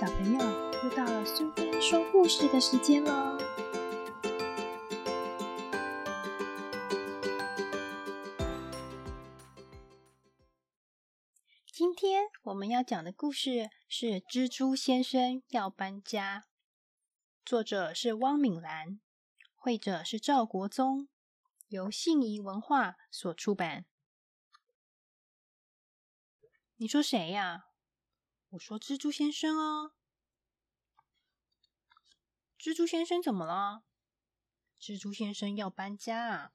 小朋友，又到了苏菲说故事的时间喽！今天我们要讲的故事是《蜘蛛先生要搬家》，作者是汪敏兰，绘者是赵国宗，由信宜文化所出版。你说谁呀？我说蜘蛛先生啊。蜘蛛先生怎么了？蜘蛛先生要搬家啊！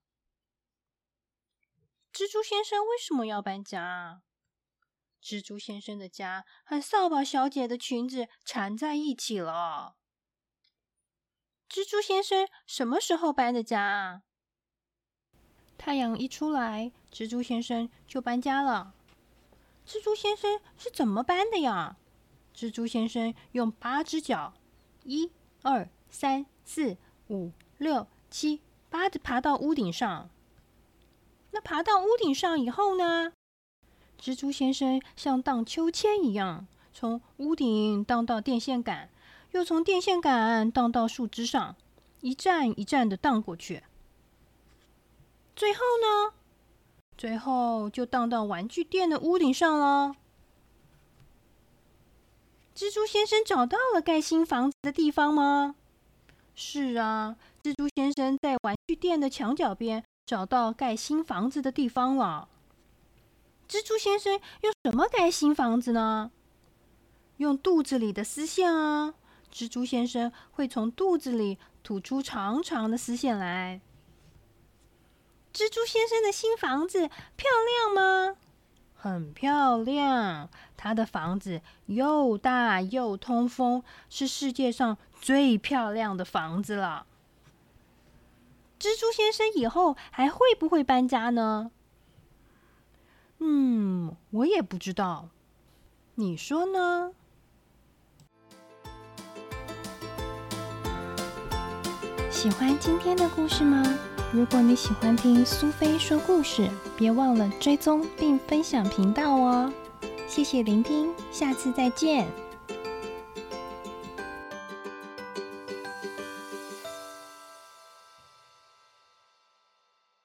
蜘蛛先生为什么要搬家啊？蜘蛛先生的家和扫把小姐的裙子缠在一起了。蜘蛛先生什么时候搬的家啊？太阳一出来，蜘蛛先生就搬家了。蜘蛛先生是怎么搬的呀？蜘蛛先生用八只脚，一、二、三、四、五、六、七、八的爬到屋顶上。那爬到屋顶上以后呢？蜘蛛先生像荡秋千一样，从屋顶荡到电线杆，又从电线杆荡到树枝上，一站一站的荡过去。最后呢？最后就荡到玩具店的屋顶上了。蜘蛛先生找到了盖新房子的地方吗？是啊，蜘蛛先生在玩具店的墙角边找到盖新房子的地方了。蜘蛛先生用什么盖新房子呢？用肚子里的丝线啊！蜘蛛先生会从肚子里吐出长长的丝线来。蜘蛛先生的新房子漂亮吗？很漂亮，他的房子又大又通风，是世界上最漂亮的房子了。蜘蛛先生以后还会不会搬家呢？嗯，我也不知道，你说呢？喜欢今天的故事吗？如果你喜欢听苏菲说故事，别忘了追踪并分享频道哦。谢谢聆听，下次再见。